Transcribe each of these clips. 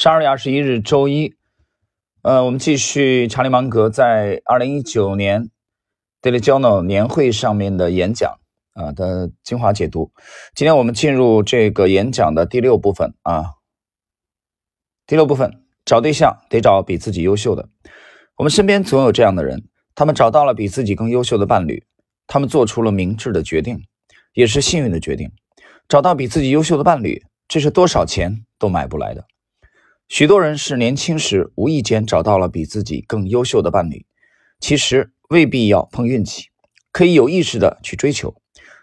十二月二十一日，周一。呃，我们继续查理芒格在二零一九年 Daily Journal 年会上面的演讲啊的精华解读。今天我们进入这个演讲的第六部分啊。第六部分，找对象得找比自己优秀的。我们身边总有这样的人，他们找到了比自己更优秀的伴侣，他们做出了明智的决定，也是幸运的决定。找到比自己优秀的伴侣，这是多少钱都买不来的。许多人是年轻时无意间找到了比自己更优秀的伴侣，其实未必要碰运气，可以有意识的去追求。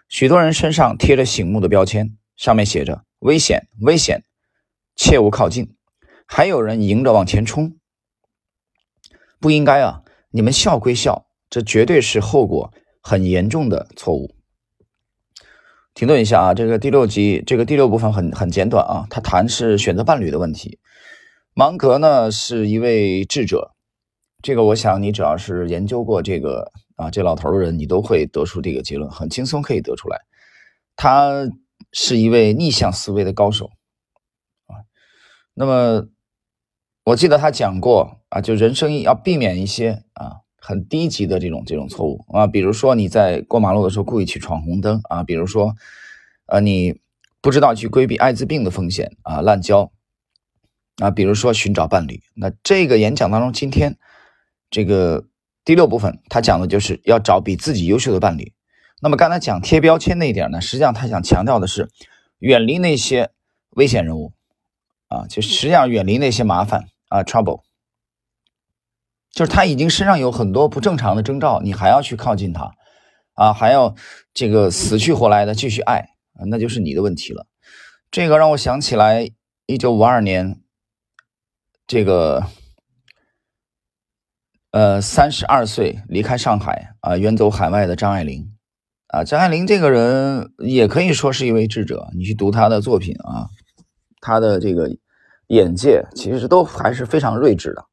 许多人身上贴着醒目的标签，上面写着“危险，危险，切勿靠近”。还有人迎着往前冲，不应该啊！你们笑归笑，这绝对是后果很严重的错误。停顿一下啊，这个第六集，这个第六部分很很简短啊，他谈是选择伴侣的问题。芒格呢是一位智者，这个我想你只要是研究过这个啊这老头的人，你都会得出这个结论，很轻松可以得出来。他是一位逆向思维的高手啊。那么我记得他讲过啊，就人生要避免一些啊很低级的这种这种错误啊，比如说你在过马路的时候故意去闯红灯啊，比如说呃你不知道去规避艾滋病的风险啊，滥交。啊，比如说寻找伴侣，那这个演讲当中，今天这个第六部分，他讲的就是要找比自己优秀的伴侣。那么刚才讲贴标签那一点呢，实际上他想强调的是远离那些危险人物啊，就实际上远离那些麻烦啊，trouble，就是他已经身上有很多不正常的征兆，你还要去靠近他啊，还要这个死去活来的继续爱，那就是你的问题了。这个让我想起来一九五二年。这个，呃，三十二岁离开上海啊，远走海外的张爱玲啊，张爱玲这个人也可以说是一位智者。你去读她的作品啊，她的这个眼界其实都还是非常睿智的。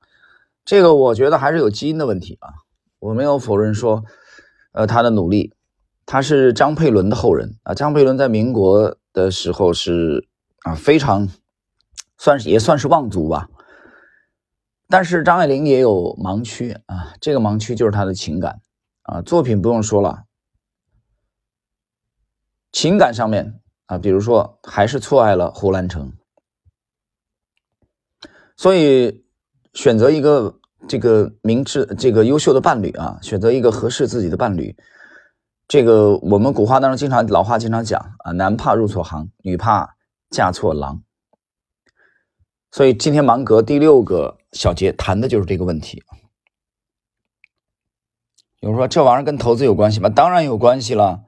这个我觉得还是有基因的问题啊，我没有否认说，呃，他的努力，他是张佩伦的后人啊。张佩伦在民国的时候是啊，非常算是也算是望族吧。但是张爱玲也有盲区啊，这个盲区就是她的情感啊，作品不用说了，情感上面啊，比如说还是错爱了胡兰成，所以选择一个这个明智、这个优秀的伴侣啊，选择一个合适自己的伴侣，这个我们古话当中经常老话经常讲啊，男怕入错行，女怕嫁错郎。所以今天芒格第六个小节谈的就是这个问题。有人说这玩意儿跟投资有关系吗？当然有关系了。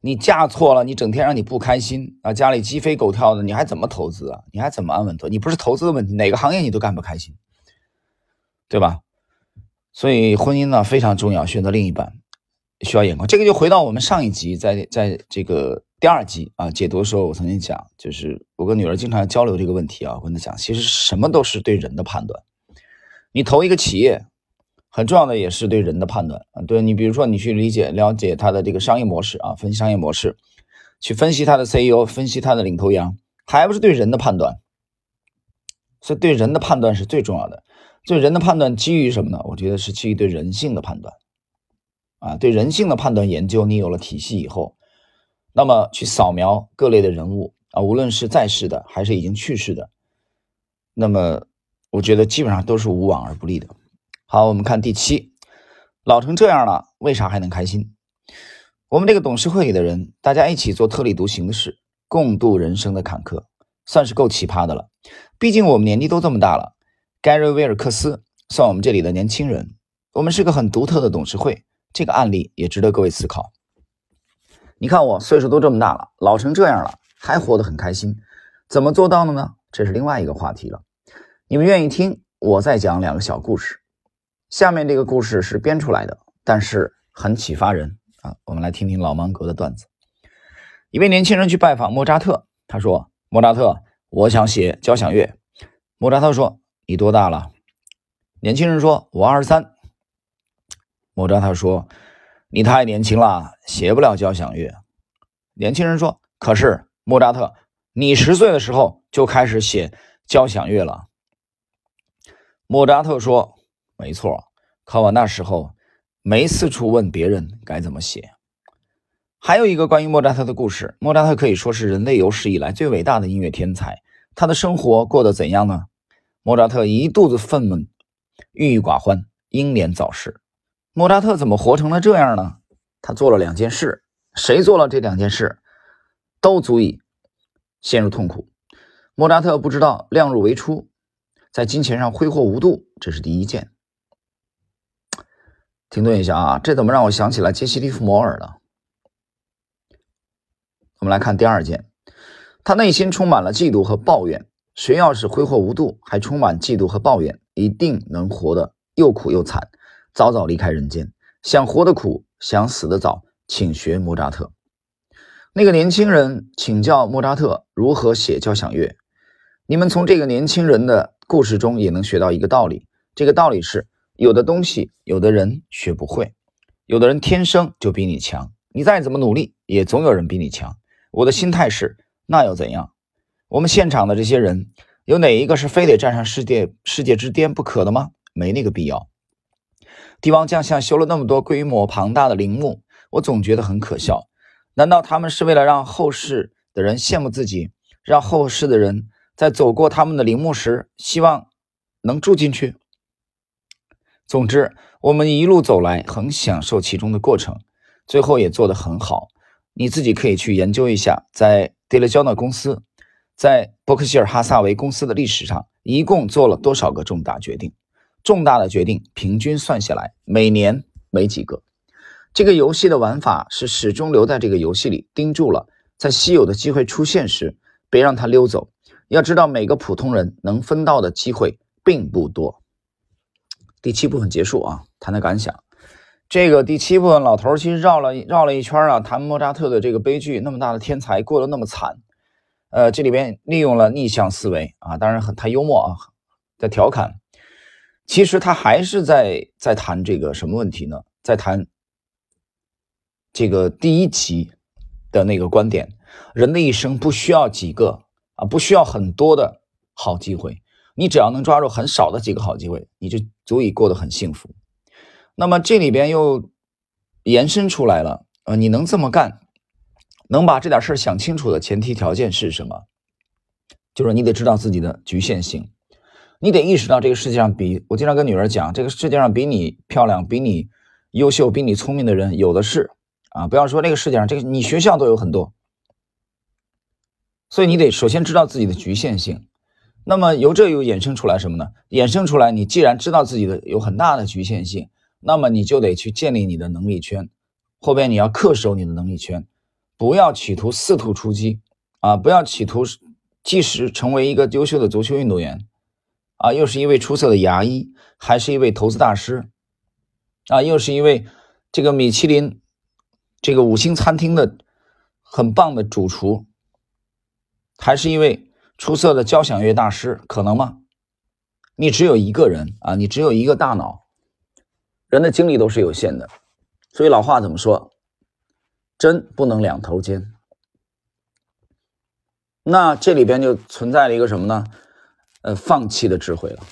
你嫁错了，你整天让你不开心啊，家里鸡飞狗跳的，你还怎么投资啊？你还怎么安稳投？你不是投资的问题，哪个行业你都干不开心，对吧？所以婚姻呢非常重要，选择另一半需要眼光。这个就回到我们上一集，在在这个。第二集啊，解读的时候我曾经讲，就是我跟女儿经常交流这个问题啊，我跟她讲，其实什么都是对人的判断。你投一个企业，很重要的也是对人的判断啊。对你，比如说你去理解、了解他的这个商业模式啊，分析商业模式，去分析他的 CEO，分析他的领头羊，还不是对人的判断。所以对人的判断是最重要的。对人的判断基于什么呢？我觉得是基于对人性的判断啊，对人性的判断研究，你有了体系以后。那么去扫描各类的人物啊，无论是在世的还是已经去世的，那么我觉得基本上都是无往而不利的。好，我们看第七，老成这样了，为啥还能开心？我们这个董事会里的人，大家一起做特立独行的事，共度人生的坎坷，算是够奇葩的了。毕竟我们年纪都这么大了。盖瑞·威尔克斯算我们这里的年轻人，我们是个很独特的董事会，这个案例也值得各位思考。你看我岁数都这么大了，老成这样了，还活得很开心，怎么做到的呢？这是另外一个话题了。你们愿意听我再讲两个小故事？下面这个故事是编出来的，但是很启发人啊。我们来听听老芒格的段子。一位年轻人去拜访莫扎特，他说：“莫扎特，我想写交响乐。”莫扎特说：“你多大了？”年轻人说：“我二十三。”莫扎特说。你太年轻了，写不了交响乐。年轻人说：“可是莫扎特，你十岁的时候就开始写交响乐了。”莫扎特说：“没错，可我那时候没四处问别人该怎么写。”还有一个关于莫扎特的故事。莫扎特可以说是人类有史以来最伟大的音乐天才。他的生活过得怎样呢？莫扎特一肚子愤懑，郁郁寡欢，英年早逝。莫扎特怎么活成了这样呢？他做了两件事，谁做了这两件事，都足以陷入痛苦。莫扎特不知道量入为出。在金钱上挥霍无度，这是第一件。停顿一下啊，这怎么让我想起来杰西·利弗摩尔了？我们来看第二件，他内心充满了嫉妒和抱怨。谁要是挥霍无度，还充满嫉妒和抱怨，一定能活得又苦又惨，早早离开人间。想活得苦，想死得早，请学莫扎特。那个年轻人请教莫扎特如何写交响乐。你们从这个年轻人的。故事中也能学到一个道理，这个道理是：有的东西，有的人学不会，有的人天生就比你强，你再怎么努力，也总有人比你强。我的心态是：那又怎样？我们现场的这些人，有哪一个是非得站上世界世界之巅不可的吗？没那个必要。帝王将相修了那么多规模庞大的陵墓，我总觉得很可笑。难道他们是为了让后世的人羡慕自己，让后世的人？在走过他们的陵墓时，希望能住进去。总之，我们一路走来，很享受其中的过程，最后也做得很好。你自己可以去研究一下，在迪勒焦诺公司，在伯克希尔哈萨维公司的历史上，一共做了多少个重大决定？重大的决定平均算下来，每年没几个。这个游戏的玩法是始终留在这个游戏里，盯住了，在稀有的机会出现时，别让它溜走。要知道，每个普通人能分到的机会并不多。第七部分结束啊，谈谈感想。这个第七部分，老头其实绕了绕了一圈啊，谈莫扎特的这个悲剧，那么大的天才过得那么惨。呃，这里边利用了逆向思维啊，当然很太幽默啊，在调侃。其实他还是在在谈这个什么问题呢？在谈这个第一集的那个观点：人的一生不需要几个。啊，不需要很多的好机会，你只要能抓住很少的几个好机会，你就足以过得很幸福。那么这里边又延伸出来了，呃，你能这么干，能把这点事儿想清楚的前提条件是什么？就是你得知道自己的局限性，你得意识到这个世界上比我经常跟女儿讲，这个世界上比你漂亮、比你优秀、比你聪明的人有的是啊！不要说这个世界上，这个你学校都有很多。所以你得首先知道自己的局限性，那么由这又衍生出来什么呢？衍生出来，你既然知道自己的有很大的局限性，那么你就得去建立你的能力圈，后边你要恪守你的能力圈，不要企图四图出击啊！不要企图即使成为一个优秀的足球运动员啊，又是一位出色的牙医，还是一位投资大师啊，又是一位这个米其林这个五星餐厅的很棒的主厨。还是一位出色的交响乐大师，可能吗？你只有一个人啊，你只有一个大脑，人的精力都是有限的，所以老话怎么说？针不能两头尖。那这里边就存在了一个什么呢？呃，放弃的智慧了，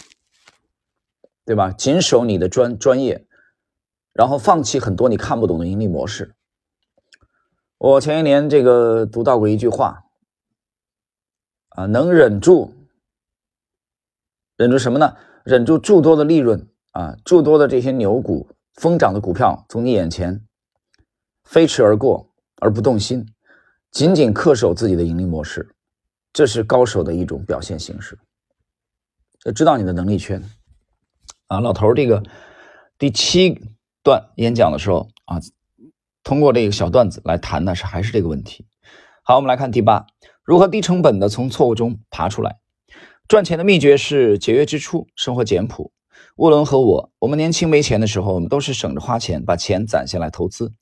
对吧？谨守你的专专业，然后放弃很多你看不懂的盈利模式。我前一年这个读到过一句话。啊，能忍住，忍住什么呢？忍住诸多的利润啊，诸多的这些牛股疯涨的股票从你眼前飞驰而过而不动心，紧紧恪守自己的盈利模式，这是高手的一种表现形式。要知道你的能力圈啊，老头儿这个第七段演讲的时候啊，通过这个小段子来谈的是还是这个问题。好，我们来看第八。如何低成本的从错误中爬出来？赚钱的秘诀是节约支出，生活简朴。沃伦和我，我们年轻没钱的时候，我们都是省着花钱，把钱攒下来投资，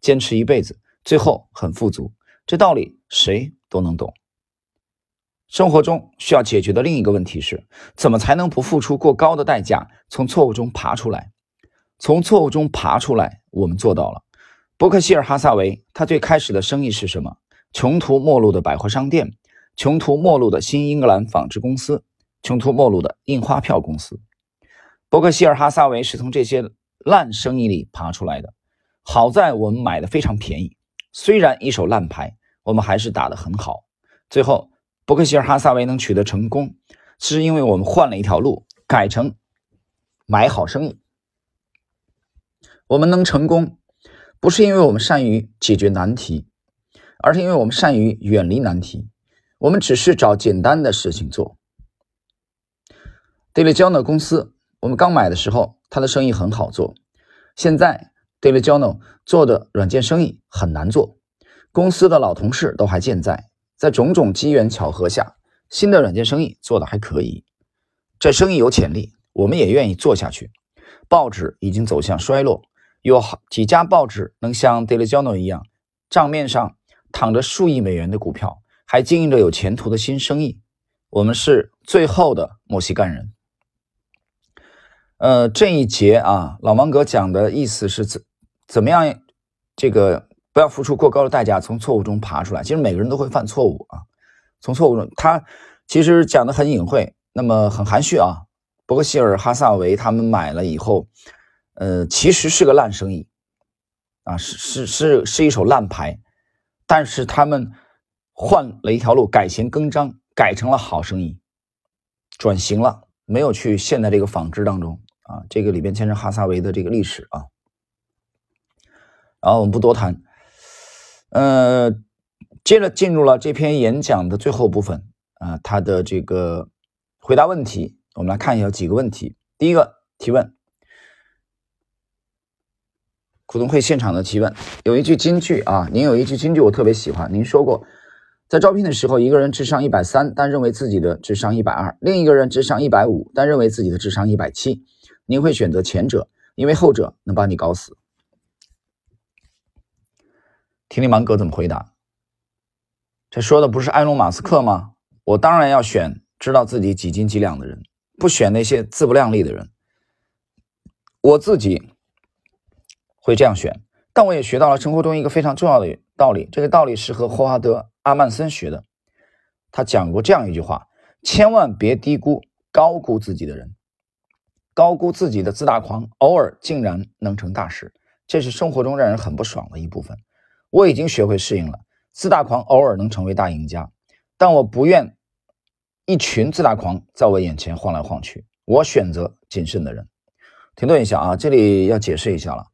坚持一辈子，最后很富足。这道理谁都能懂。生活中需要解决的另一个问题是，怎么才能不付出过高的代价，从错误中爬出来？从错误中爬出来，我们做到了。伯克希尔哈萨维，他最开始的生意是什么？穷途末路的百货商店，穷途末路的新英格兰纺织公司，穷途末路的印花票公司。伯克希尔哈撒韦是从这些烂生意里爬出来的。好在我们买的非常便宜，虽然一手烂牌，我们还是打得很好。最后，伯克希尔哈撒韦能取得成功，是因为我们换了一条路，改成买好生意。我们能成功，不是因为我们善于解决难题，而是因为我们善于远离难题。我们只是找简单的事情做。d a i l y j o u r n a 公司，我们刚买的时候，它的生意很好做。现在 d a i l y j o u r n a 做的软件生意很难做。公司的老同事都还健在，在种种机缘巧合下，新的软件生意做的还可以。这生意有潜力，我们也愿意做下去。报纸已经走向衰落，有好几家报纸能像 d a i l y j o u r n a 一样，账面上躺着数亿美元的股票。还经营着有前途的新生意，我们是最后的墨西干人。呃，这一节啊，老芒格讲的意思是怎怎么样？这个不要付出过高的代价，从错误中爬出来。其实每个人都会犯错误啊，从错误中，他其实讲的很隐晦，那么很含蓄啊。伯克希尔哈萨维他们买了以后，呃，其实是个烂生意啊，是是是是一手烂牌，但是他们。换了一条路，改弦更张，改成了好生意，转型了，没有去陷在这个纺织当中啊。这个里边牵扯哈萨维的这个历史啊。然后我们不多谈，呃，接着进入了这篇演讲的最后部分啊，他的这个回答问题，我们来看一下有几个问题。第一个提问，股东会现场的提问，有一句金句啊，您有一句金句我特别喜欢，您说过。在招聘的时候，一个人智商一百三，但认为自己的智商一百二；另一个人智商一百五，但认为自己的智商一百七。您会选择前者，因为后者能把你搞死。听听芒格怎么回答。这说的不是埃隆·马斯克吗？我当然要选知道自己几斤几两的人，不选那些自不量力的人。我自己会这样选，但我也学到了生活中一个非常重要的道理。这个道理是和霍华德。阿曼森学的，他讲过这样一句话：千万别低估、高估自己的人，高估自己的自大狂，偶尔竟然能成大事。这是生活中让人很不爽的一部分。我已经学会适应了，自大狂偶尔能成为大赢家，但我不愿一群自大狂在我眼前晃来晃去。我选择谨慎的人。停顿一下啊，这里要解释一下了，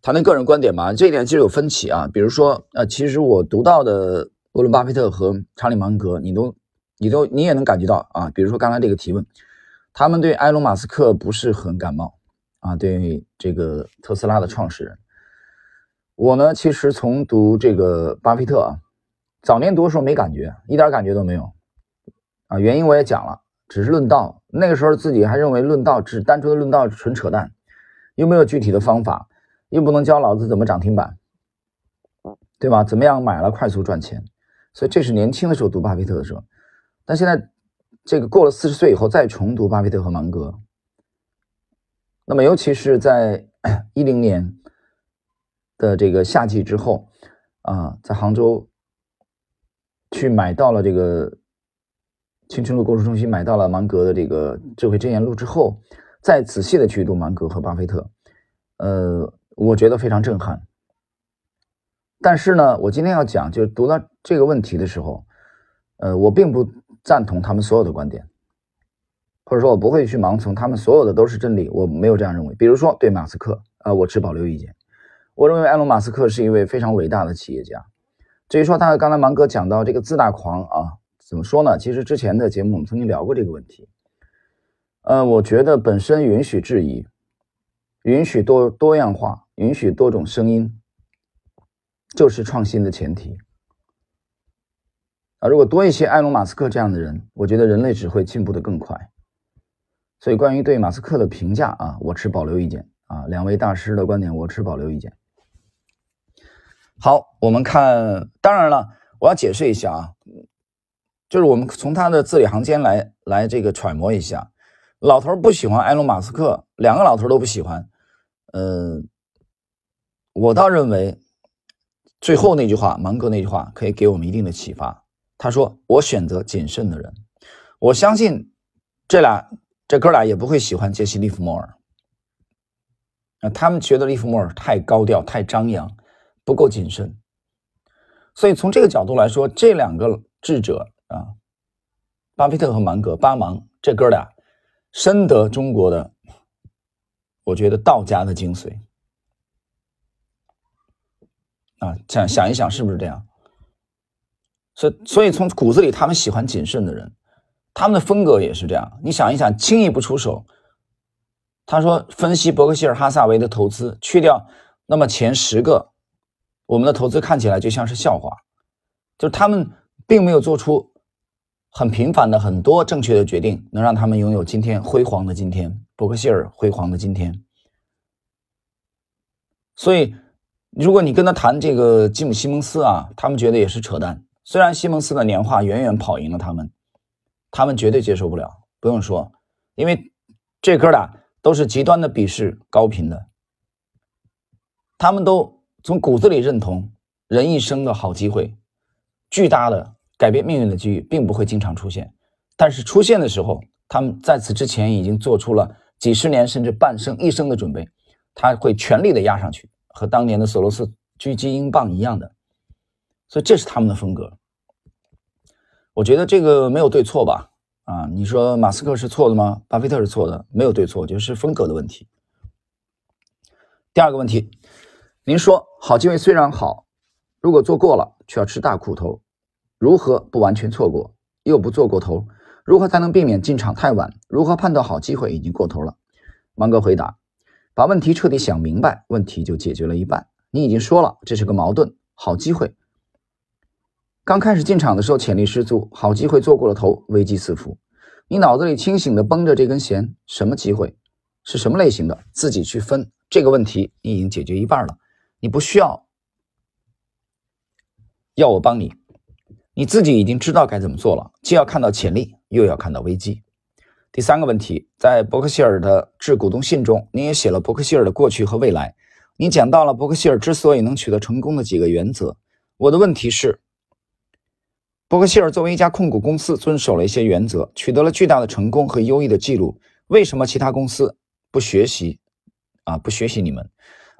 谈谈个人观点吧。这一点其实有分歧啊，比如说，呃，其实我读到的。沃伦·巴菲特和查理·芒格，你都、你都、你也能感觉到啊。比如说刚才这个提问，他们对埃隆·马斯克不是很感冒啊，对这个特斯拉的创始人。我呢，其实从读这个巴菲特啊，早年读的时候没感觉，一点感觉都没有啊。原因我也讲了，只是论道，那个时候自己还认为论道只单纯的论道纯扯淡，又没有具体的方法，又不能教老子怎么涨停板，对吧？怎么样买了快速赚钱？所以这是年轻的时候读巴菲特的时候，但现在这个过了四十岁以后再重读巴菲特和芒格，那么尤其是在一零年的这个夏季之后啊，在杭州去买到了这个青春路购书中心买到了芒格的这个智慧箴言录之后，再仔细的去读芒格和巴菲特，呃，我觉得非常震撼。但是呢，我今天要讲，就是读到这个问题的时候，呃，我并不赞同他们所有的观点，或者说，我不会去盲从他们所有的都是真理，我没有这样认为。比如说，对马斯克啊，我持保留意见。我认为埃隆·马斯克是一位非常伟大的企业家。至于说他刚才芒哥讲到这个自大狂啊，怎么说呢？其实之前的节目我们曾经聊过这个问题。呃，我觉得本身允许质疑，允许多多样化，允许多种声音。就是创新的前提啊！如果多一些埃隆·马斯克这样的人，我觉得人类只会进步的更快。所以，关于对马斯克的评价啊，我持保留意见啊。两位大师的观点，我持保留意见。好，我们看，当然了，我要解释一下啊，就是我们从他的字里行间来来这个揣摩一下。老头不喜欢埃隆·马斯克，两个老头都不喜欢。嗯，我倒认为。最后那句话，芒格那句话可以给我们一定的启发。他说：“我选择谨慎的人。”我相信这俩这哥俩也不会喜欢杰西·利弗莫尔。啊，他们觉得利弗莫尔太高调、太张扬，不够谨慎。所以从这个角度来说，这两个智者啊，巴菲特和芒格，巴芒这哥俩深得中国的，我觉得道家的精髓。啊，想想一想，是不是这样？所以，所以从骨子里，他们喜欢谨慎的人，他们的风格也是这样。你想一想，轻易不出手。他说，分析伯克希尔哈萨维的投资，去掉那么前十个，我们的投资看起来就像是笑话。就是他们并没有做出很频繁的很多正确的决定，能让他们拥有今天辉煌的今天，伯克希尔辉煌的今天。所以，如果你跟他谈这个吉姆·西蒙斯啊，他们觉得也是扯淡。虽然西蒙斯的年化远远跑赢了他们，他们绝对接受不了。不用说，因为这哥俩都是极端的鄙视高频的，他们都从骨子里认同人一生的好机会、巨大的改变命运的机遇并不会经常出现，但是出现的时候，他们在此之前已经做出了几十年甚至半生一生的准备，他会全力的压上去，和当年的索罗斯狙击英镑一样的。所以这是他们的风格，我觉得这个没有对错吧？啊，你说马斯克是错的吗？巴菲特是错的，没有对错，就是风格的问题。第二个问题，您说好机会虽然好，如果做过了却要吃大苦头，如何不完全错过，又不做过头？如何才能避免进场太晚？如何判断好机会已经过头了？芒格回答：把问题彻底想明白，问题就解决了一半。你已经说了，这是个矛盾，好机会。刚开始进场的时候潜力十足，好机会做过了头，危机四伏。你脑子里清醒的绷着这根弦，什么机会，是什么类型的，自己去分。这个问题你已经解决一半了，你不需要要我帮你，你自己已经知道该怎么做了。既要看到潜力，又要看到危机。第三个问题，在伯克希尔的致股东信中，你也写了伯克希尔的过去和未来，你讲到了伯克希尔之所以能取得成功的几个原则。我的问题是。伯克希尔作为一家控股公司，遵守了一些原则，取得了巨大的成功和优异的记录。为什么其他公司不学习？啊，不学习你们？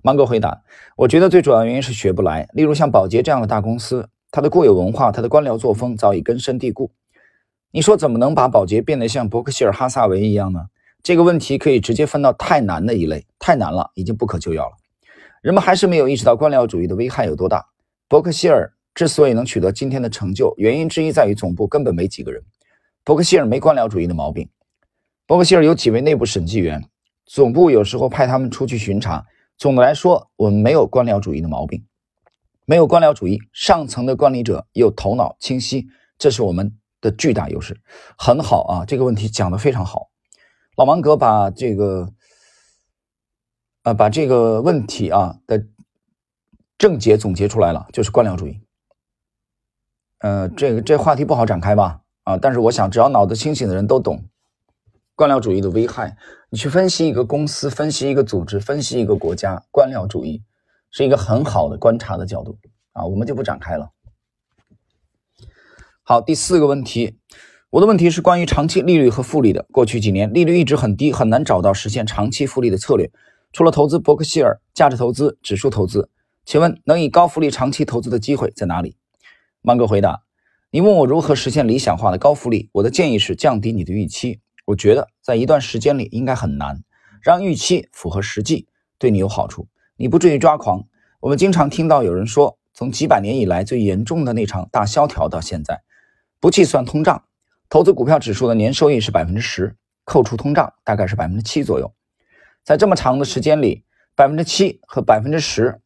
芒格回答：我觉得最主要原因是学不来。例如像宝洁这样的大公司，它的固有文化、它的官僚作风早已根深蒂固。你说怎么能把宝洁变得像伯克希尔哈萨维一样呢？这个问题可以直接分到太难的一类，太难了，已经不可救药了。人们还是没有意识到官僚主义的危害有多大。伯克希尔。之所以能取得今天的成就，原因之一在于总部根本没几个人。伯克希尔没官僚主义的毛病。伯克希尔有几位内部审计员，总部有时候派他们出去巡查。总的来说，我们没有官僚主义的毛病，没有官僚主义。上层的管理者又头脑清晰，这是我们的巨大优势。很好啊，这个问题讲的非常好。老芒格把这个，呃，把这个问题啊的症结总结出来了，就是官僚主义。呃，这个这话题不好展开吧？啊，但是我想，只要脑子清醒的人都懂官僚主义的危害。你去分析一个公司，分析一个组织，分析一个国家，官僚主义是一个很好的观察的角度啊，我们就不展开了。好，第四个问题，我的问题是关于长期利率和复利的。过去几年利率一直很低，很难找到实现长期复利的策略。除了投资伯克希尔、价值投资、指数投资，请问能以高复利长期投资的机会在哪里？芒格回答：“你问我如何实现理想化的高复利，我的建议是降低你的预期。我觉得在一段时间里应该很难，让预期符合实际，对你有好处，你不至于抓狂。我们经常听到有人说，从几百年以来最严重的那场大萧条到现在，不计算通胀，投资股票指数的年收益是百分之十，扣除通胀大概是百分之七左右。在这么长的时间里，百分之七和百分之十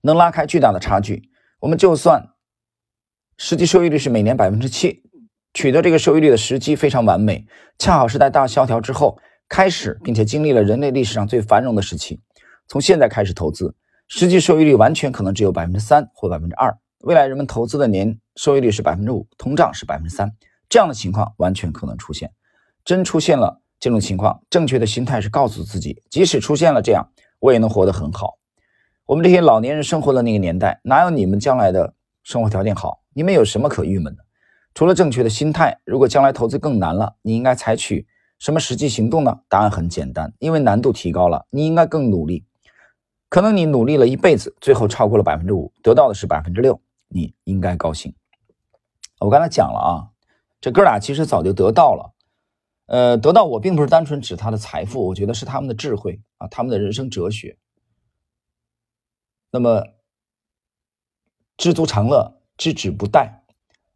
能拉开巨大的差距。我们就算。”实际收益率是每年百分之七，取得这个收益率的时机非常完美，恰好是在大萧条之后开始，并且经历了人类历史上最繁荣的时期。从现在开始投资，实际收益率完全可能只有百分之三或百分之二。未来人们投资的年收益率是百分之五，通胀是百分之三，这样的情况完全可能出现。真出现了这种情况，正确的心态是告诉自己，即使出现了这样，我也能活得很好。我们这些老年人生活的那个年代，哪有你们将来的生活条件好？你们有什么可郁闷的？除了正确的心态，如果将来投资更难了，你应该采取什么实际行动呢？答案很简单，因为难度提高了，你应该更努力。可能你努力了一辈子，最后超过了百分之五，得到的是百分之六，你应该高兴。我刚才讲了啊，这哥俩其实早就得到了。呃，得到我并不是单纯指他的财富，我觉得是他们的智慧啊，他们的人生哲学。那么，知足常乐，知止不殆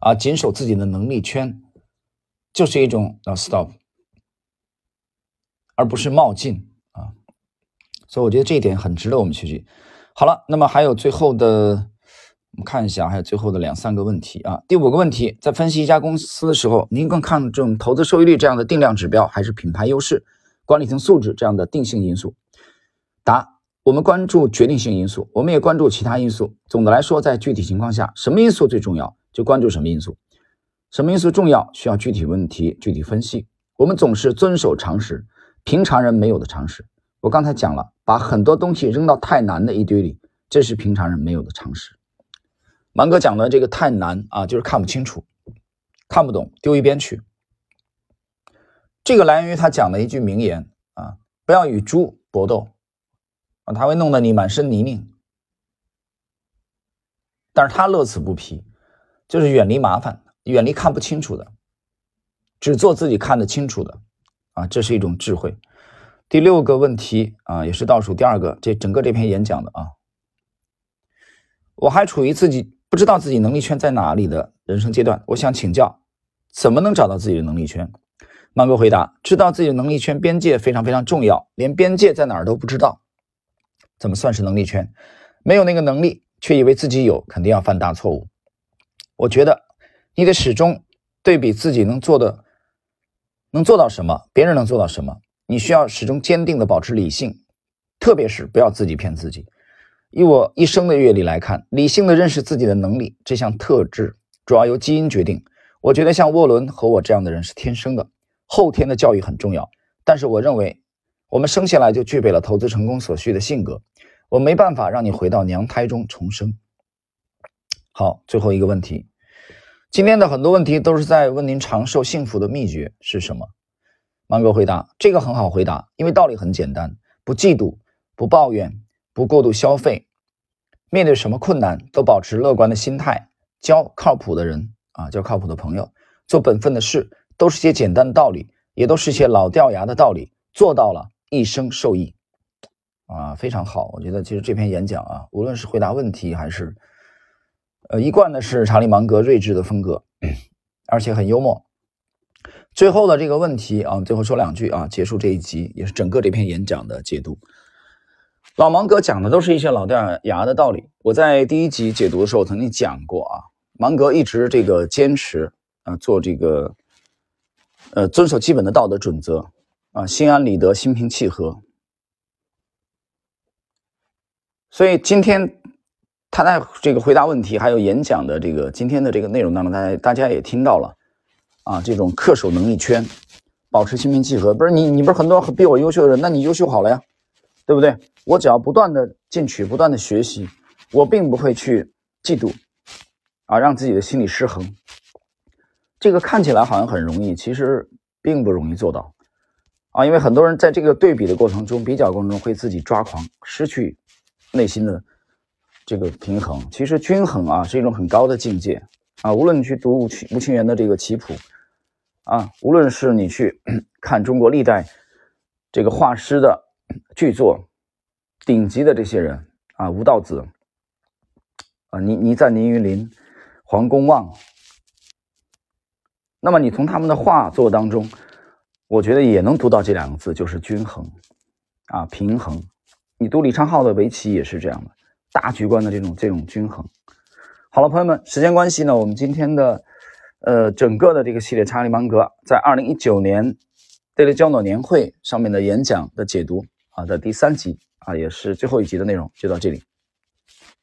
啊，谨守自己的能力圈，就是一种啊 stop。而不是冒进啊，所以我觉得这一点很值得我们学习。好了，那么还有最后的，我们看一下，还有最后的两三个问题啊。第五个问题，在分析一家公司的时候，您更看重投资收益率这样的定量指标，还是品牌优势、管理层素质这样的定性因素？答：我们关注决定性因素，我们也关注其他因素。总的来说，在具体情况下，什么因素最重要，就关注什么因素。什么因素重要，需要具体问题具体分析。我们总是遵守常识。平常人没有的常识，我刚才讲了，把很多东西扔到太难的一堆里，这是平常人没有的常识。芒哥讲的这个太难啊，就是看不清楚、看不懂，丢一边去。这个来源于他讲的一句名言啊：“不要与猪搏斗啊，他会弄得你满身泥泞。”但是他乐此不疲，就是远离麻烦，远离看不清楚的，只做自己看得清楚的。啊，这是一种智慧。第六个问题啊，也是倒数第二个，这整个这篇演讲的啊，我还处于自己不知道自己能力圈在哪里的人生阶段，我想请教，怎么能找到自己的能力圈？芒哥回答：知道自己的能力圈边界非常非常重要，连边界在哪儿都不知道，怎么算是能力圈？没有那个能力，却以为自己有，肯定要犯大错误。我觉得你得始终对比自己能做的。能做到什么？别人能做到什么？你需要始终坚定的保持理性，特别是不要自己骗自己。以我一生的阅历来看，理性的认识自己的能力这项特质主要由基因决定。我觉得像沃伦和我这样的人是天生的，后天的教育很重要。但是我认为，我们生下来就具备了投资成功所需的性格。我没办法让你回到娘胎中重生。好，最后一个问题。今天的很多问题都是在问您长寿幸福的秘诀是什么？芒哥回答：这个很好回答，因为道理很简单，不嫉妒，不抱怨，不过度消费，面对什么困难都保持乐观的心态，交靠谱的人啊，交靠谱的朋友，做本分的事，都是些简单的道理，也都是些老掉牙的道理，做到了一生受益啊，非常好。我觉得其实这篇演讲啊，无论是回答问题还是。呃，一贯的是查理芒格睿智的风格，而且很幽默。最后的这个问题啊，最后说两句啊，结束这一集，也是整个这篇演讲的解读。老芒格讲的都是一些老掉牙的道理。我在第一集解读的时候曾经讲过啊，芒格一直这个坚持啊，做这个呃，遵守基本的道德准则啊，心安理得，心平气和。所以今天。他在这个回答问题还有演讲的这个今天的这个内容当中，大家大家也听到了啊，这种恪守能力圈，保持心平气和。不是你，你不是很多比我优秀的人，那你优秀好了呀，对不对？我只要不断的进取，不断的学习，我并不会去嫉妒啊，让自己的心理失衡。这个看起来好像很容易，其实并不容易做到啊，因为很多人在这个对比的过程中、比较过程中会自己抓狂，失去内心的。这个平衡其实均衡啊，是一种很高的境界啊。无论你去读吴清吴清源的这个棋谱啊，无论是你去 看中国历代这个画师的巨作，顶级的这些人啊，吴道子啊，倪倪瓒、倪云林、黄公望，那么你从他们的画作当中，我觉得也能读到这两个字，就是均衡啊，平衡。你读李昌镐的围棋也是这样的。大局观的这种这种均衡。好了，朋友们，时间关系呢，我们今天的呃整个的这个系列查理芒格在二零一九年戴利焦诺年会上面的演讲的解读啊在第三集啊，也是最后一集的内容，就到这里，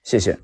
谢谢。